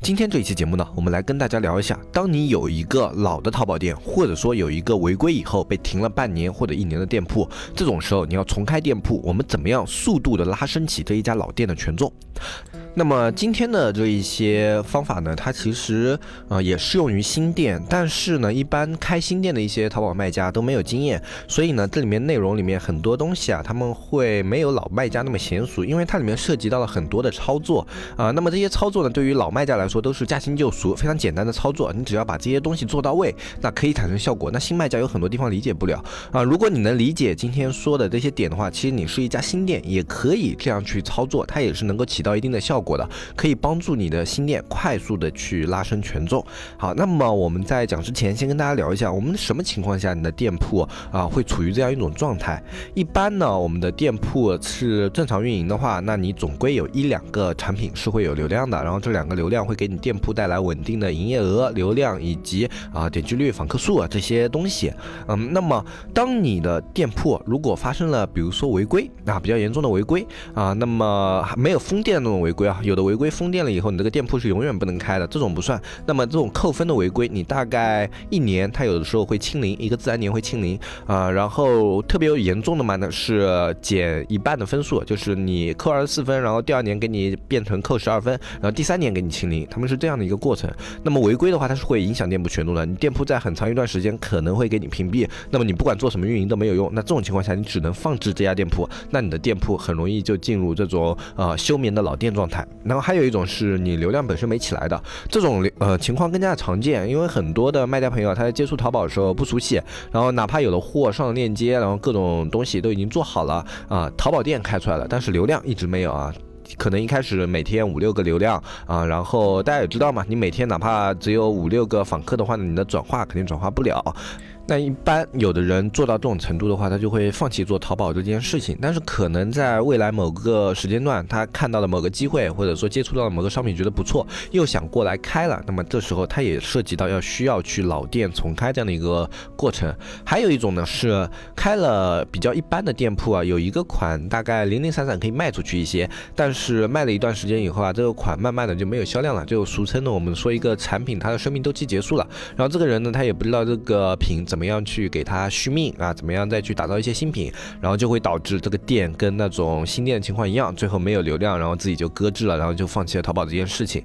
今天这一期节目呢，我们来跟大家聊一下，当你有一个老的淘宝店，或者说有一个违规以后被停了半年或者一年的店铺，这种时候你要重开店铺，我们怎么样速度的拉升起这一家老店的权重？那么今天的这一些方法呢，它其实呃也适用于新店，但是呢，一般开新店的一些淘宝卖家都没有经验，所以呢，这里面内容里面很多东西啊，他们会没有老卖家那么娴熟，因为它里面涉及到了很多的操作啊。那么这些操作呢，对于老卖家来说都是驾轻就熟，非常简单的操作，你只要把这些东西做到位，那可以产生效果。那新卖家有很多地方理解不了啊，如果你能理解今天说的这些点的话，其实你是一家新店也可以这样去操作，它也是能够起到一定的效果过的。可以帮助你的新店快速的去拉升权重。好，那么我们在讲之前，先跟大家聊一下，我们什么情况下你的店铺啊会处于这样一种状态？一般呢，我们的店铺是正常运营的话，那你总归有一两个产品是会有流量的，然后这两个流量会给你店铺带来稳定的营业额、流量以及啊点击率、访客数啊这些东西。嗯，那么当你的店铺如果发生了比如说违规啊比较严重的违规啊，那么还没有封店那种违规啊，有的违规封店了以后，你这个店铺是永远不能开的，这种不算。那么这种扣分的违规，你大概一年，它有的时候会清零，一个自然年会清零啊。然后特别有严重的嘛呢，是减一半的分数，就是你扣二十四分，然后第二年给你变成扣十二分，然后第三年给你清零，他们是这样的一个过程。那么违规的话，它是会影响店铺权重的，你店铺在很长一段时间可能会给你屏蔽，那么你不管做什么运营都没有用。那这种情况下，你只能放置这家店铺，那你的店铺很容易就进入这种呃休眠的老店状态。然后还有一种是你流量本身没起来的这种呃情况更加的常见，因为很多的卖家朋友他在接触淘宝的时候不熟悉，然后哪怕有了货上了链接，然后各种东西都已经做好了啊，淘宝店开出来了，但是流量一直没有啊，可能一开始每天五六个流量啊，然后大家也知道嘛，你每天哪怕只有五六个访客的话呢，你的转化肯定转化不了。那一般有的人做到这种程度的话，他就会放弃做淘宝这件事情。但是可能在未来某个时间段，他看到了某个机会，或者说接触到了某个商品觉得不错，又想过来开了。那么这时候他也涉及到要需要去老店重开这样的一个过程。还有一种呢是开了比较一般的店铺啊，有一个款大概零零散散可以卖出去一些，但是卖了一段时间以后啊，这个款慢慢的就没有销量了，就俗称的我们说一个产品它的生命周期结束了。然后这个人呢，他也不知道这个品怎。怎么样去给它续命啊？怎么样再去打造一些新品，然后就会导致这个店跟那种新店的情况一样，最后没有流量，然后自己就搁置了，然后就放弃了淘宝这件事情。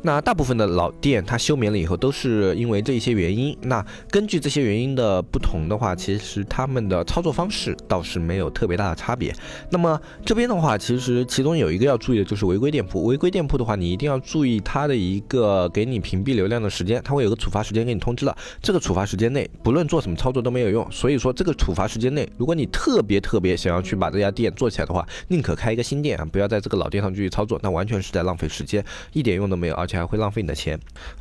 那大部分的老店它休眠了以后，都是因为这一些原因。那根据这些原因的不同的话，其实他们的操作方式倒是没有特别大的差别。那么这边的话，其实其中有一个要注意的就是违规店铺。违规店铺的话，你一定要注意它的一个给你屏蔽流量的时间，它会有个处罚时间给你通知了。这个处罚时间内，不论做什么操作都没有用。所以说这个处罚时间内，如果你特别特别想要去把这家店做起来的话，宁可开一个新店啊，不要在这个老店上继续操作，那完全是在浪费时间，一点用都没有。啊而且还会浪费你的钱。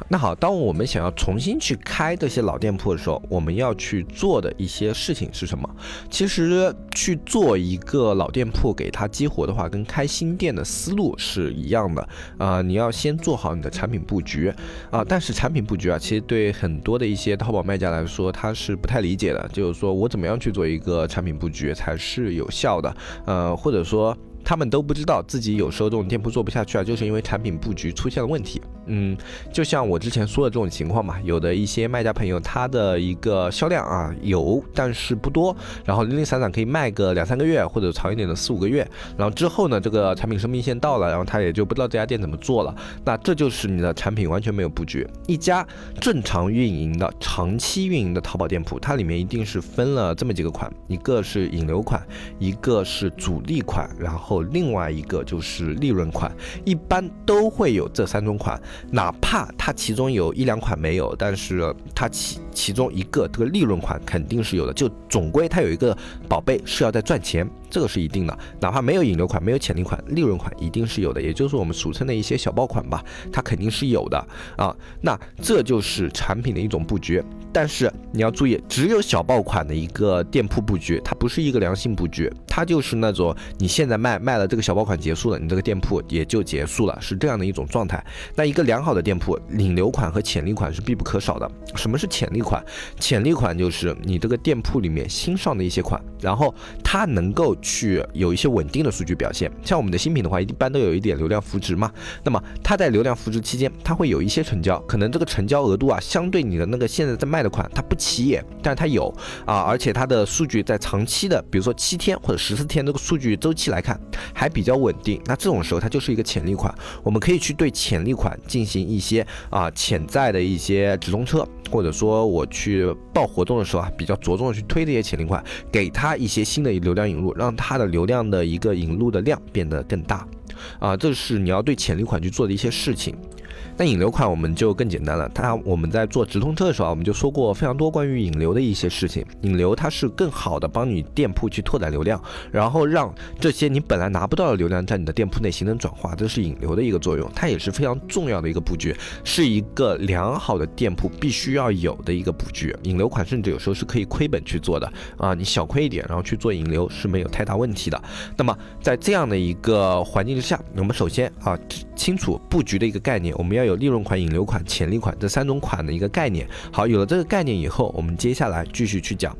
那好，当我们想要重新去开这些老店铺的时候，我们要去做的一些事情是什么？其实去做一个老店铺给它激活的话，跟开新店的思路是一样的啊。你要先做好你的产品布局啊。但是产品布局啊，其实对很多的一些淘宝卖家来说，他是不太理解的。就是说我怎么样去做一个产品布局才是有效的？呃，或者说。他们都不知道自己有时候这种店铺做不下去啊，就是因为产品布局出现了问题。嗯，就像我之前说的这种情况嘛，有的一些卖家朋友，他的一个销量啊有，但是不多，然后零零散散可以卖个两三个月，或者长一点的四五个月，然后之后呢，这个产品生命线到了，然后他也就不知道这家店怎么做了。那这就是你的产品完全没有布局。一家正常运营的、长期运营的淘宝店铺，它里面一定是分了这么几个款，一个是引流款，一个是主力款，然后。另外一个就是利润款，一般都会有这三种款，哪怕它其中有一两款没有，但是它其其中一个这个利润款肯定是有的，就总归它有一个宝贝是要在赚钱，这个是一定的。哪怕没有引流款，没有潜力款，利润款一定是有的，也就是我们俗称的一些小爆款吧，它肯定是有的啊。那这就是产品的一种布局。但是你要注意，只有小爆款的一个店铺布局，它不是一个良性布局，它就是那种你现在卖卖了这个小爆款结束了，你这个店铺也就结束了，是这样的一种状态。那一个良好的店铺，引流款和潜力款是必不可少的。什么是潜力款？潜力款就是你这个店铺里面新上的一些款，然后它能够去有一些稳定的数据表现。像我们的新品的话，一般都有一点流量扶持嘛。那么它在流量扶持期间，它会有一些成交，可能这个成交额度啊，相对你的那个现在在卖的款，它不起眼，但是它有啊，而且它的数据在长期的，比如说七天或者十四天这个数据周期来看，还比较稳定。那这种时候它就是一个潜力款，我们可以去对潜力款进行一些啊潜在的一些直通车，或者说我我去报活动的时候啊，比较着重的去推这些潜力款，给他一些新的流量引入，让他的流量的一个引入的量变得更大啊，这是你要对潜力款去做的一些事情。那引流款我们就更简单了，它我们在做直通车的时候，我们就说过非常多关于引流的一些事情。引流它是更好的帮你店铺去拓展流量，然后让这些你本来拿不到的流量在你的店铺内形成转化，这是引流的一个作用，它也是非常重要的一个布局，是一个良好的店铺必须要有的一个布局。引流款甚至有时候是可以亏本去做的啊，你小亏一点，然后去做引流是没有太大问题的。那么在这样的一个环境之下，我们首先啊清楚布局的一个概念，我们要。有利润款、引流款、潜力款这三种款的一个概念。好，有了这个概念以后，我们接下来继续去讲。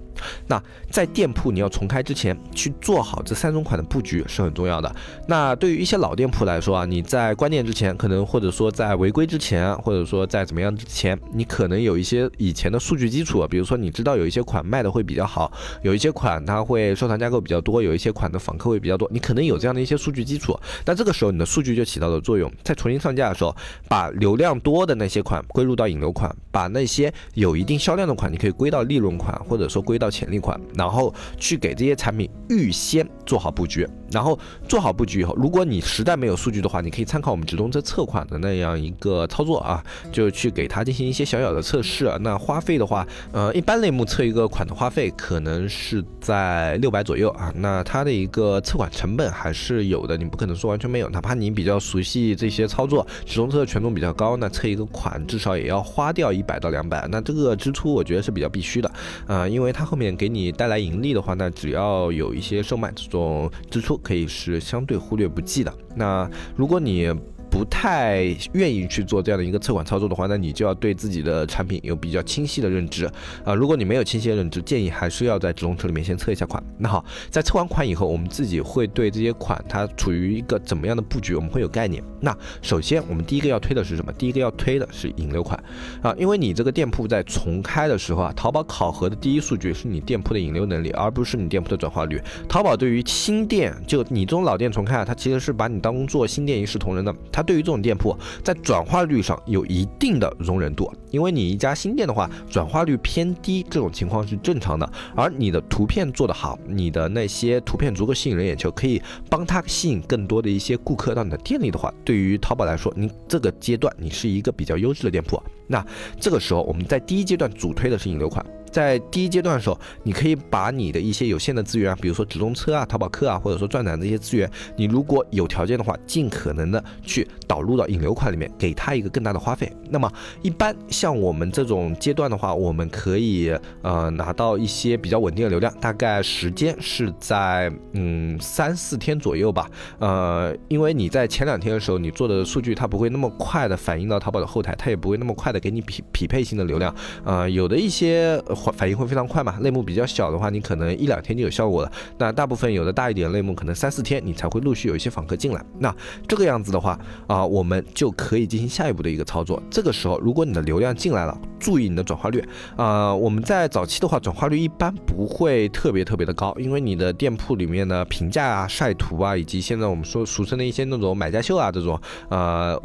那在店铺你要重开之前，去做好这三种款的布局是很重要的。那对于一些老店铺来说啊，你在关店之前，可能或者说在违规之前，或者说在怎么样之前，你可能有一些以前的数据基础，比如说你知道有一些款卖的会比较好，有一些款它会收藏加购比较多，有一些款的访客会比较多，你可能有这样的一些数据基础。但这个时候你的数据就起到了作用，在重新上架的时候，把流量多的那些款归入到引流款，把那些有一定销量的款，你可以归到利润款，或者说归到。潜力款，然后去给这些产品预先做好布局，然后做好布局以后，如果你实在没有数据的话，你可以参考我们直通车测款的那样一个操作啊，就去给它进行一些小小的测试。那花费的话，呃，一般类目测一个款的花费可能是在六百左右啊。那它的一个测款成本还是有的，你不可能说完全没有。哪怕你比较熟悉这些操作，直通车的权重比较高，那测一个款至少也要花掉一百到两百。那这个支出我觉得是比较必须的啊，因为它后面给你带来盈利的话，那只要有一些售卖这种支出，可以是相对忽略不计的。那如果你不太愿意去做这样的一个测款操作的话，那你就要对自己的产品有比较清晰的认知啊。如果你没有清晰的认知，建议还是要在直通车里面先测一下款。那好，在测完款以后，我们自己会对这些款它处于一个怎么样的布局，我们会有概念。那首先，我们第一个要推的是什么？第一个要推的是引流款啊，因为你这个店铺在重开的时候啊，淘宝考核的第一数据是你店铺的引流能力，而不是你店铺的转化率。淘宝对于新店，就你这种老店重开啊，它其实是把你当做新店一视同仁的，它。对于这种店铺，在转化率上有一定的容忍度，因为你一家新店的话，转化率偏低，这种情况是正常的。而你的图片做得好，你的那些图片足够吸引人眼球，可以帮他吸引更多的一些顾客到你的店里的话，对于淘宝来说，你这个阶段你是一个比较优质的店铺。那这个时候，我们在第一阶段主推的是引流款。在第一阶段的时候，你可以把你的一些有限的资源啊，比如说直通车啊、淘宝客啊，或者说转展这些资源，你如果有条件的话，尽可能的去导入到引流款里面，给他一个更大的花费。那么一般像我们这种阶段的话，我们可以呃拿到一些比较稳定的流量，大概时间是在嗯三四天左右吧。呃，因为你在前两天的时候，你做的数据它不会那么快的反映到淘宝的后台，它也不会那么快的给你匹匹配性的流量。呃，有的一些。反应会非常快嘛？类目比较小的话，你可能一两天就有效果了。那大部分有的大一点类目，可能三四天你才会陆续有一些访客进来。那这个样子的话啊，我们就可以进行下一步的一个操作。这个时候，如果你的流量进来了，注意你的转化率啊。我们在早期的话，转化率一般不会特别特别的高，因为你的店铺里面的评价啊、晒图啊，以及现在我们说俗称的一些那种买家秀啊这种呃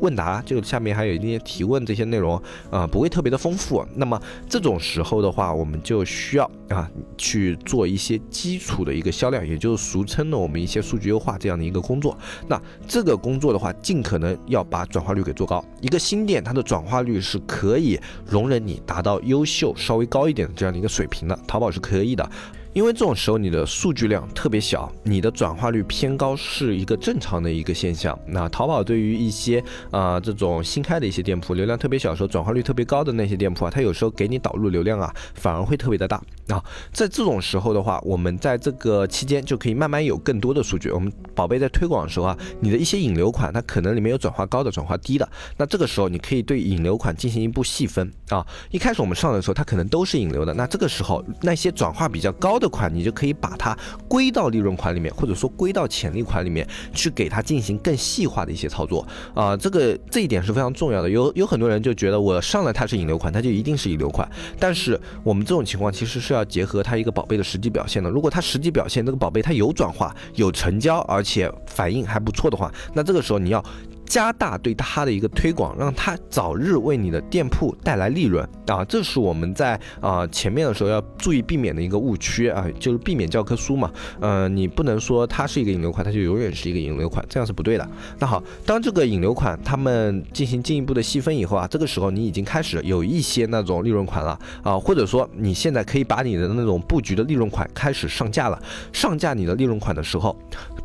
问答，就下面还有一些提问这些内容啊，不会特别的丰富。那么这种时候。后的话，我们就需要啊去做一些基础的一个销量，也就是俗称的我们一些数据优化这样的一个工作。那这个工作的话，尽可能要把转化率给做高。一个新店它的转化率是可以容忍你达到优秀稍微高一点的这样的一个水平的，淘宝是可以的。因为这种时候你的数据量特别小，你的转化率偏高是一个正常的一个现象。那淘宝对于一些啊这种新开的一些店铺，流量特别小的时候转化率特别高的那些店铺啊，它有时候给你导入流量啊，反而会特别的大啊。在这种时候的话，我们在这个期间就可以慢慢有更多的数据。我们宝贝在推广的时候啊，你的一些引流款，它可能里面有转化高的、转化低的。那这个时候你可以对引流款进行一步细分啊。一开始我们上的时候，它可能都是引流的。那这个时候那些转化比较高的。的款，你就可以把它归到利润款里面，或者说归到潜力款里面去，给它进行更细化的一些操作啊。这个这一点是非常重要的。有有很多人就觉得我上了它是引流款，它就一定是引流款。但是我们这种情况其实是要结合它一个宝贝的实际表现的。如果它实际表现这个宝贝它有转化、有成交，而且反应还不错的话，那这个时候你要。加大对它的一个推广，让它早日为你的店铺带来利润啊！这是我们在啊前面的时候要注意避免的一个误区啊，就是避免教科书嘛。嗯，你不能说它是一个引流款，它就永远是一个引流款，这样是不对的。那好，当这个引流款他们进行进一步的细分以后啊，这个时候你已经开始有一些那种利润款了啊，或者说你现在可以把你的那种布局的利润款开始上架了。上架你的利润款的时候，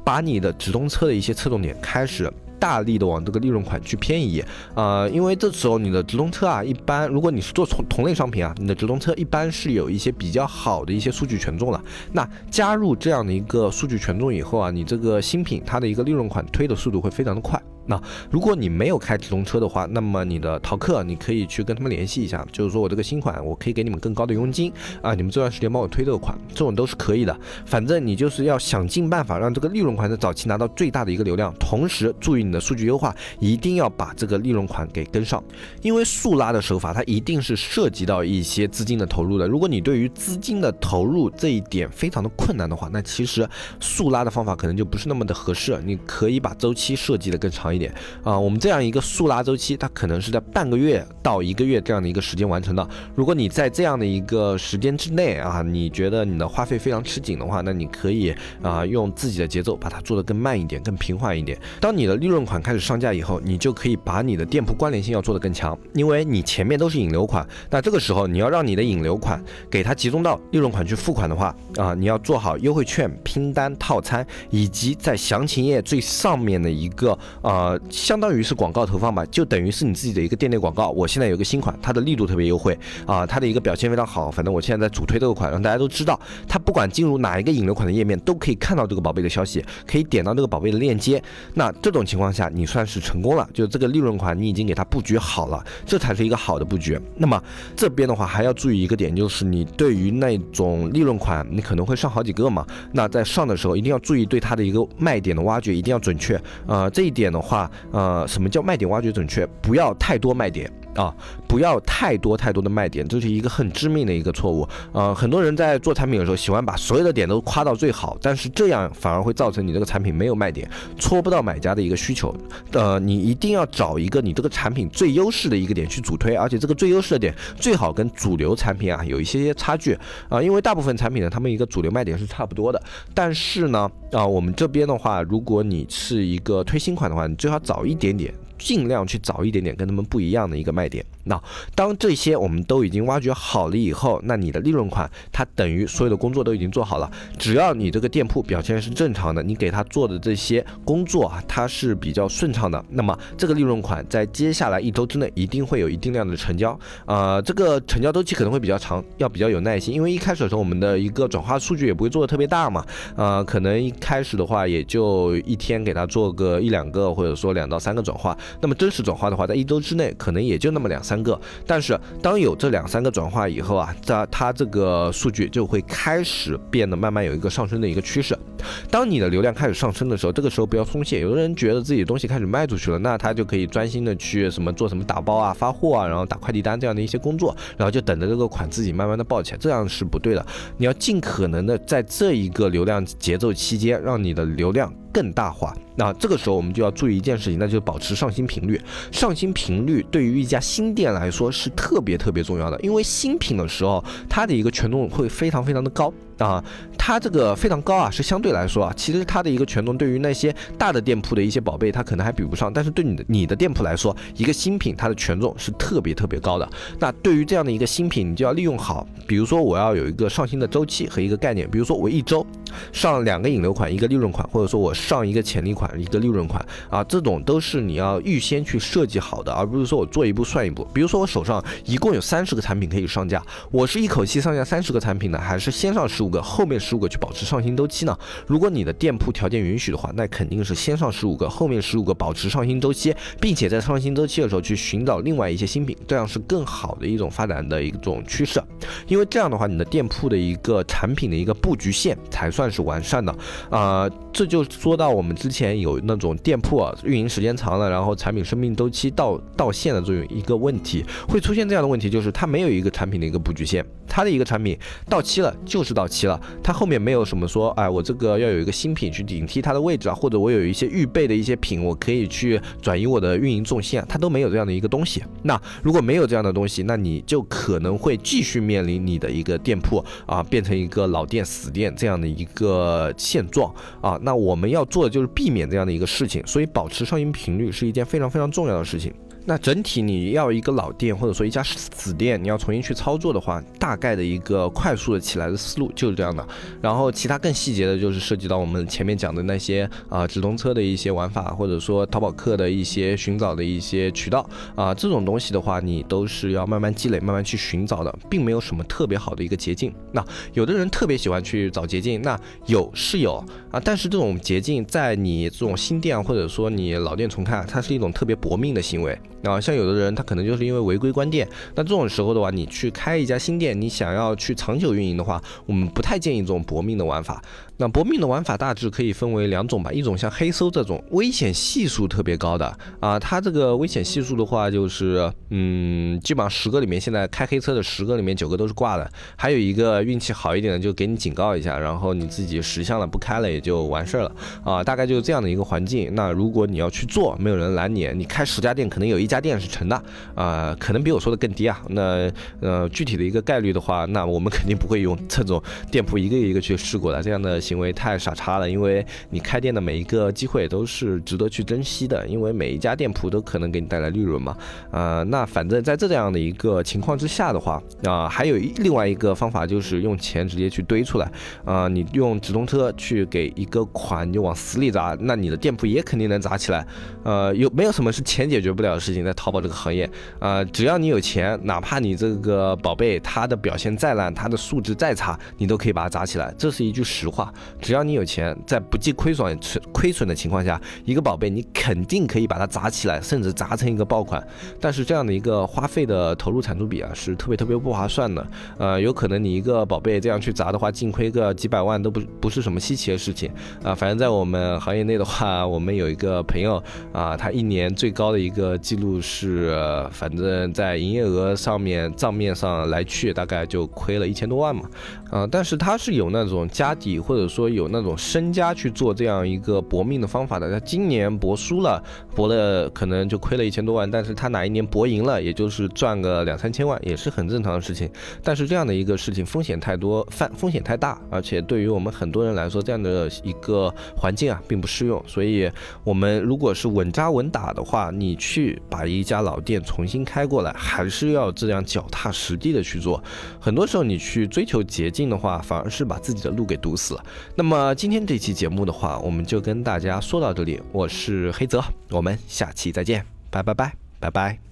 把你的直通车的一些侧重点开始。大力的往这个利润款去偏移，啊，因为这时候你的直通车啊，一般如果你是做同同类商品啊，你的直通车一般是有一些比较好的一些数据权重了。那加入这样的一个数据权重以后啊，你这个新品它的一个利润款推的速度会非常的快。那如果你没有开直通车的话，那么你的淘客你可以去跟他们联系一下，就是说我这个新款我可以给你们更高的佣金啊，你们这段时间帮我推这个款，这种都是可以的。反正你就是要想尽办法让这个利润款在早期拿到最大的一个流量，同时注意你的数据优化，一定要把这个利润款给跟上。因为速拉的手法它一定是涉及到一些资金的投入的。如果你对于资金的投入这一点非常的困难的话，那其实速拉的方法可能就不是那么的合适。你可以把周期设计的更长一。点啊，我们这样一个速拉周期，它可能是在半个月到一个月这样的一个时间完成的。如果你在这样的一个时间之内啊，你觉得你的花费非常吃紧的话，那你可以啊用自己的节奏把它做得更慢一点，更平缓一点。当你的利润款开始上架以后，你就可以把你的店铺关联性要做得更强，因为你前面都是引流款，那这个时候你要让你的引流款给它集中到利润款去付款的话啊，你要做好优惠券、拼单、套餐，以及在详情页最上面的一个啊。呃，相当于是广告投放吧，就等于是你自己的一个店内广告。我现在有个新款，它的力度特别优惠啊，它的一个表现非常好。反正我现在在主推这个款，让大家都知道，它不管进入哪一个引流款的页面，都可以看到这个宝贝的消息，可以点到这个宝贝的链接。那这种情况下，你算是成功了，就这个利润款你已经给它布局好了，这才是一个好的布局。那么这边的话还要注意一个点，就是你对于那种利润款，你可能会上好几个嘛。那在上的时候一定要注意对它的一个卖点的挖掘，一定要准确。呃，这一点的话话。呃，什么叫卖点挖掘准确？不要太多卖点。啊，不要太多太多的卖点，这是一个很致命的一个错误。呃，很多人在做产品的时候，喜欢把所有的点都夸到最好，但是这样反而会造成你这个产品没有卖点，戳不到买家的一个需求。呃，你一定要找一个你这个产品最优势的一个点去主推，而且这个最优势的点最好跟主流产品啊有一些些差距啊，因为大部分产品呢，他们一个主流卖点是差不多的。但是呢，啊，我们这边的话，如果你是一个推新款的话，你最好早一点点。尽量去找一点点跟他们不一样的一个卖点。那当这些我们都已经挖掘好了以后，那你的利润款它等于所有的工作都已经做好了。只要你这个店铺表现是正常的，你给他做的这些工作啊，它是比较顺畅的，那么这个利润款在接下来一周之内一定会有一定量的成交。呃，这个成交周期可能会比较长，要比较有耐心，因为一开始的时候我们的一个转化数据也不会做的特别大嘛。呃，可能一开始的话也就一天给他做个一两个，或者说两到三个转化。那么真实转化的话，在一周之内可能也就那么两三个，但是当有这两三个转化以后啊，在它这个数据就会开始变得慢慢有一个上升的一个趋势。当你的流量开始上升的时候，这个时候不要松懈。有的人觉得自己的东西开始卖出去了，那他就可以专心的去什么做什么打包啊、发货啊，然后打快递单这样的一些工作，然后就等着这个款自己慢慢的爆起来，这样是不对的。你要尽可能的在这一个流量节奏期间，让你的流量。更大化。那这个时候我们就要注意一件事情，那就是保持上新频率。上新频率对于一家新店来说是特别特别重要的，因为新品的时候，它的一个权重会非常非常的高啊。它这个非常高啊，是相对来说啊，其实它的一个权重对于那些大的店铺的一些宝贝，它可能还比不上。但是对你的你的店铺来说，一个新品它的权重是特别特别高的。那对于这样的一个新品，你就要利用好。比如说我要有一个上新的周期和一个概念，比如说我一周上两个引流款，一个利润款，或者说我上一个潜力款。一个利润款啊，这种都是你要预先去设计好的，而不是说我做一步算一步。比如说我手上一共有三十个产品可以上架，我是一口气上架三十个产品呢，还是先上十五个，后面十五个去保持上新周期呢？如果你的店铺条件允许的话，那肯定是先上十五个，后面十五个保持上新周期，并且在上新周期的时候去寻找另外一些新品，这样是更好的一种发展的一种趋势。因为这样的话，你的店铺的一个产品的一个布局线才算是完善的啊。这就说到我们之前。有那种店铺啊，运营时间长了，然后产品生命周期到到线的这种一个问题，会出现这样的问题，就是它没有一个产品的一个布局线，它的一个产品到期了就是到期了，它后面没有什么说，哎，我这个要有一个新品去顶替它的位置啊，或者我有一些预备的一些品，我可以去转移我的运营重心啊，它都没有这样的一个东西。那如果没有这样的东西，那你就可能会继续面临你的一个店铺啊，变成一个老店死店这样的一个现状啊。那我们要做的就是避免。这样的一个事情，所以保持上新频率是一件非常非常重要的事情。那整体你要一个老店或者说一家死店，你要重新去操作的话，大概的一个快速的起来的思路就是这样的。然后其他更细节的，就是涉及到我们前面讲的那些啊直通车的一些玩法，或者说淘宝客的一些寻找的一些渠道啊，这种东西的话，你都是要慢慢积累、慢慢去寻找的，并没有什么特别好的一个捷径。那有的人特别喜欢去找捷径，那有是有啊，但是这种捷径在你这种新店或者说你老店重开，它是一种特别搏命的行为。啊，像有的人他可能就是因为违规关店，那这种时候的话，你去开一家新店，你想要去长久运营的话，我们不太建议这种搏命的玩法。那搏命的玩法大致可以分为两种吧，一种像黑搜这种危险系数特别高的啊，它这个危险系数的话，就是嗯，基本上十个里面现在开黑车的十个里面九个都是挂的，还有一个运气好一点的就给你警告一下，然后你自己识相了不开了也就完事儿了啊，大概就是这样的一个环境。那如果你要去做，没有人拦你，你开十家店可能有一家店是成的啊，可能比我说的更低啊。那呃具体的一个概率的话，那我们肯定不会用这种店铺一个一个去试过的这样的。行为太傻叉了，因为你开店的每一个机会都是值得去珍惜的，因为每一家店铺都可能给你带来利润嘛。呃，那反正在这样的一个情况之下的话，啊，还有另外一个方法就是用钱直接去堆出来，啊，你用直通车去给一个款你就往死里砸，那你的店铺也肯定能砸起来。呃，有没有什么是钱解决不了的事情？在淘宝这个行业，啊，只要你有钱，哪怕你这个宝贝它的表现再烂，它的素质再差，你都可以把它砸起来，这是一句实话。只要你有钱，在不计亏损、亏损的情况下，一个宝贝你肯定可以把它砸起来，甚至砸成一个爆款。但是这样的一个花费的投入产出比啊，是特别特别不划算的。呃，有可能你一个宝贝这样去砸的话，净亏个几百万都不不是什么稀奇的事情啊。反正在我们行业内的话，我们有一个朋友啊，他一年最高的一个记录是，反正在营业额上面账面上来去，大概就亏了一千多万嘛。啊，但是他是有那种家底或者说有那种身家去做这样一个搏命的方法的，他今年搏输了，搏了可能就亏了一千多万，但是他哪一年搏赢了，也就是赚个两三千万，也是很正常的事情。但是这样的一个事情风险太多，犯风险太大，而且对于我们很多人来说，这样的一个环境啊，并不适用。所以，我们如果是稳扎稳打的话，你去把一家老店重新开过来，还是要这样脚踏实地的去做。很多时候，你去追求捷径的话，反而是把自己的路给堵死了。那么今天这期节目的话，我们就跟大家说到这里。我是黑泽，我们下期再见，拜拜拜拜拜。